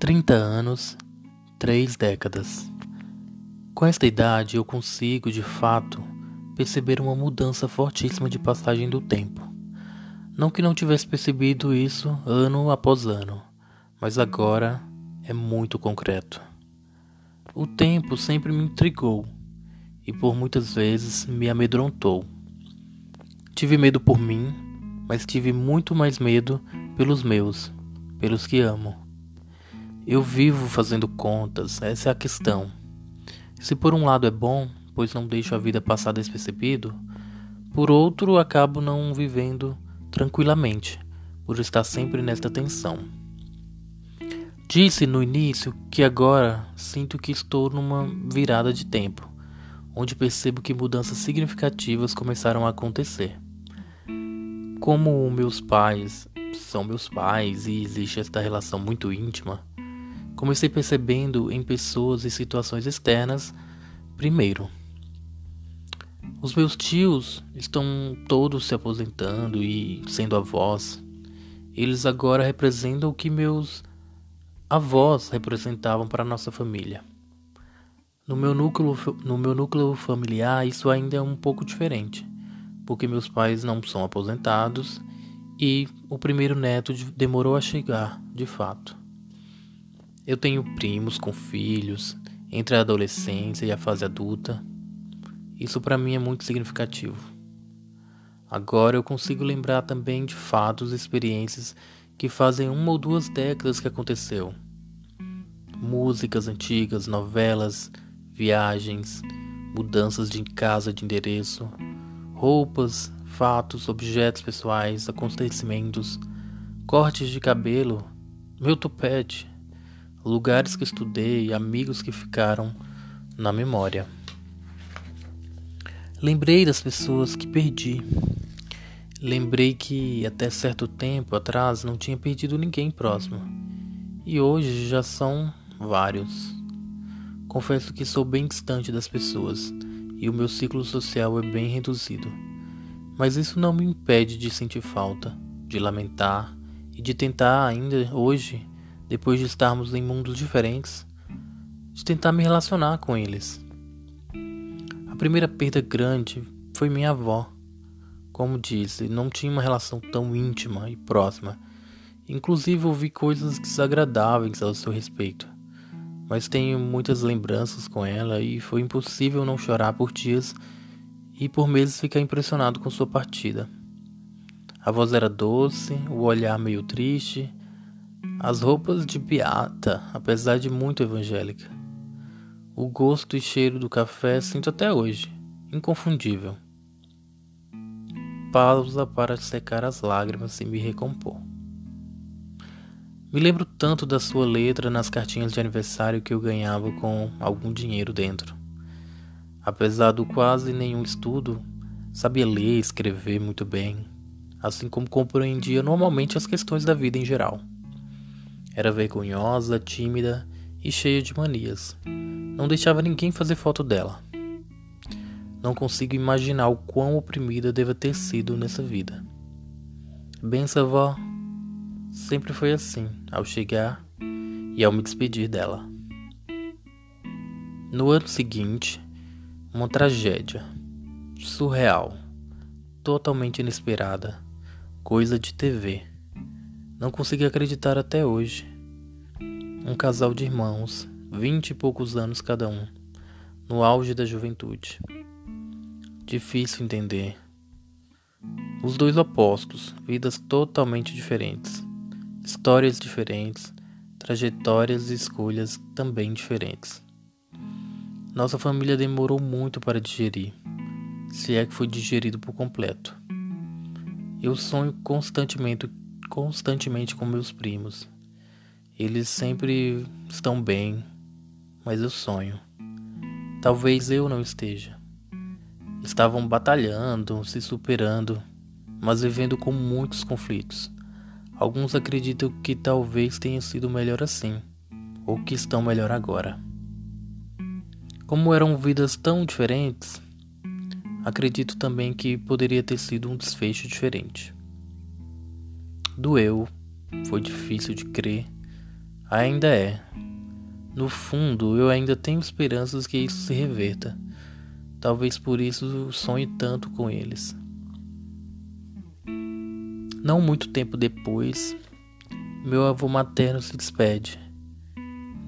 30 anos, três décadas. Com esta idade, eu consigo, de fato, perceber uma mudança fortíssima de passagem do tempo. Não que não tivesse percebido isso ano após ano, mas agora é muito concreto. O tempo sempre me intrigou e por muitas vezes me amedrontou. Tive medo por mim, mas tive muito mais medo pelos meus, pelos que amo. Eu vivo fazendo contas, essa é a questão. Se por um lado é bom, pois não deixo a vida passar despercebido, por outro acabo não vivendo tranquilamente, por estar sempre nesta tensão. Disse no início que agora sinto que estou numa virada de tempo, onde percebo que mudanças significativas começaram a acontecer. Como meus pais são meus pais e existe esta relação muito íntima, Comecei percebendo em pessoas e situações externas primeiro. Os meus tios estão todos se aposentando e sendo avós. Eles agora representam o que meus avós representavam para nossa família. No meu núcleo, no meu núcleo familiar, isso ainda é um pouco diferente, porque meus pais não são aposentados e o primeiro neto demorou a chegar, de fato. Eu tenho primos com filhos entre a adolescência e a fase adulta. Isso para mim é muito significativo. Agora eu consigo lembrar também de fatos e experiências que fazem uma ou duas décadas que aconteceu. Músicas antigas, novelas, viagens, mudanças de casa de endereço, roupas, fatos, objetos pessoais, acontecimentos, cortes de cabelo, meu topete, lugares que estudei, amigos que ficaram na memória. Lembrei das pessoas que perdi. Lembrei que até certo tempo atrás não tinha perdido ninguém próximo. E hoje já são vários. Confesso que sou bem distante das pessoas e o meu ciclo social é bem reduzido. Mas isso não me impede de sentir falta, de lamentar e de tentar ainda hoje depois de estarmos em mundos diferentes, de tentar me relacionar com eles. A primeira perda grande foi minha avó. Como disse, não tinha uma relação tão íntima e próxima. Inclusive ouvi coisas desagradáveis ao seu respeito. Mas tenho muitas lembranças com ela e foi impossível não chorar por dias e por meses ficar impressionado com sua partida. A voz era doce, o olhar meio triste as roupas de beata, apesar de muito evangélica. O gosto e cheiro do café sinto até hoje, inconfundível. Pausa para secar as lágrimas e me recompor. Me lembro tanto da sua letra nas cartinhas de aniversário que eu ganhava com algum dinheiro dentro. Apesar do quase nenhum estudo, sabia ler e escrever muito bem, assim como compreendia normalmente as questões da vida em geral. Era vergonhosa, tímida e cheia de manias. Não deixava ninguém fazer foto dela. Não consigo imaginar o quão oprimida deva ter sido nessa vida. Benção, vó. Sempre foi assim, ao chegar e ao me despedir dela. No ano seguinte, uma tragédia surreal, totalmente inesperada, coisa de TV. Não consegui acreditar até hoje. Um casal de irmãos, vinte e poucos anos cada um, no auge da juventude. Difícil entender. Os dois opostos, vidas totalmente diferentes, histórias diferentes, trajetórias e escolhas também diferentes. Nossa família demorou muito para digerir, se é que foi digerido por completo. Eu sonho constantemente constantemente com meus primos. Eles sempre estão bem, mas eu sonho. Talvez eu não esteja. Estavam batalhando, se superando, mas vivendo com muitos conflitos. Alguns acreditam que talvez tenha sido melhor assim, ou que estão melhor agora. Como eram vidas tão diferentes, acredito também que poderia ter sido um desfecho diferente. Doeu, foi difícil de crer, Ainda é. No fundo, eu ainda tenho esperanças que isso se reverta. Talvez por isso sonhe tanto com eles. Não muito tempo depois, meu avô materno se despede.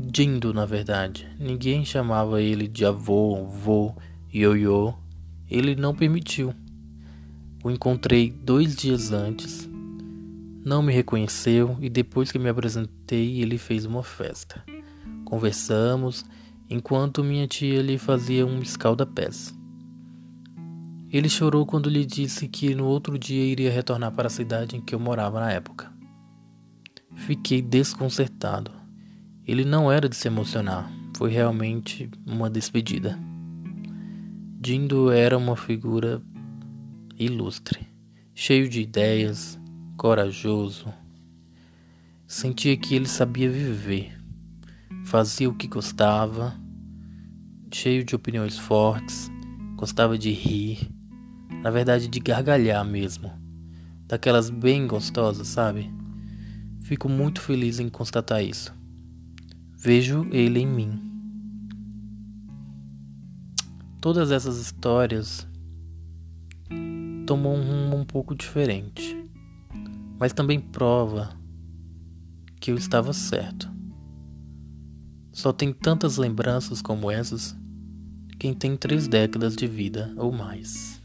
Dindo, na verdade. Ninguém chamava ele de avô, vô, ioiô. Ele não permitiu. O encontrei dois dias antes. Não me reconheceu e depois que me apresentei, ele fez uma festa. Conversamos enquanto minha tia lhe fazia um escalda-pés. Ele chorou quando lhe disse que no outro dia iria retornar para a cidade em que eu morava na época. Fiquei desconcertado. Ele não era de se emocionar, foi realmente uma despedida. Dindo era uma figura ilustre, cheio de ideias, corajoso. Sentia que ele sabia viver, fazia o que gostava, cheio de opiniões fortes, gostava de rir, na verdade de gargalhar mesmo, daquelas bem gostosas, sabe? Fico muito feliz em constatar isso. Vejo ele em mim. Todas essas histórias tomam um rumo um pouco diferente, mas também prova que eu estava certo. Só tem tantas lembranças como essas quem tem três décadas de vida ou mais.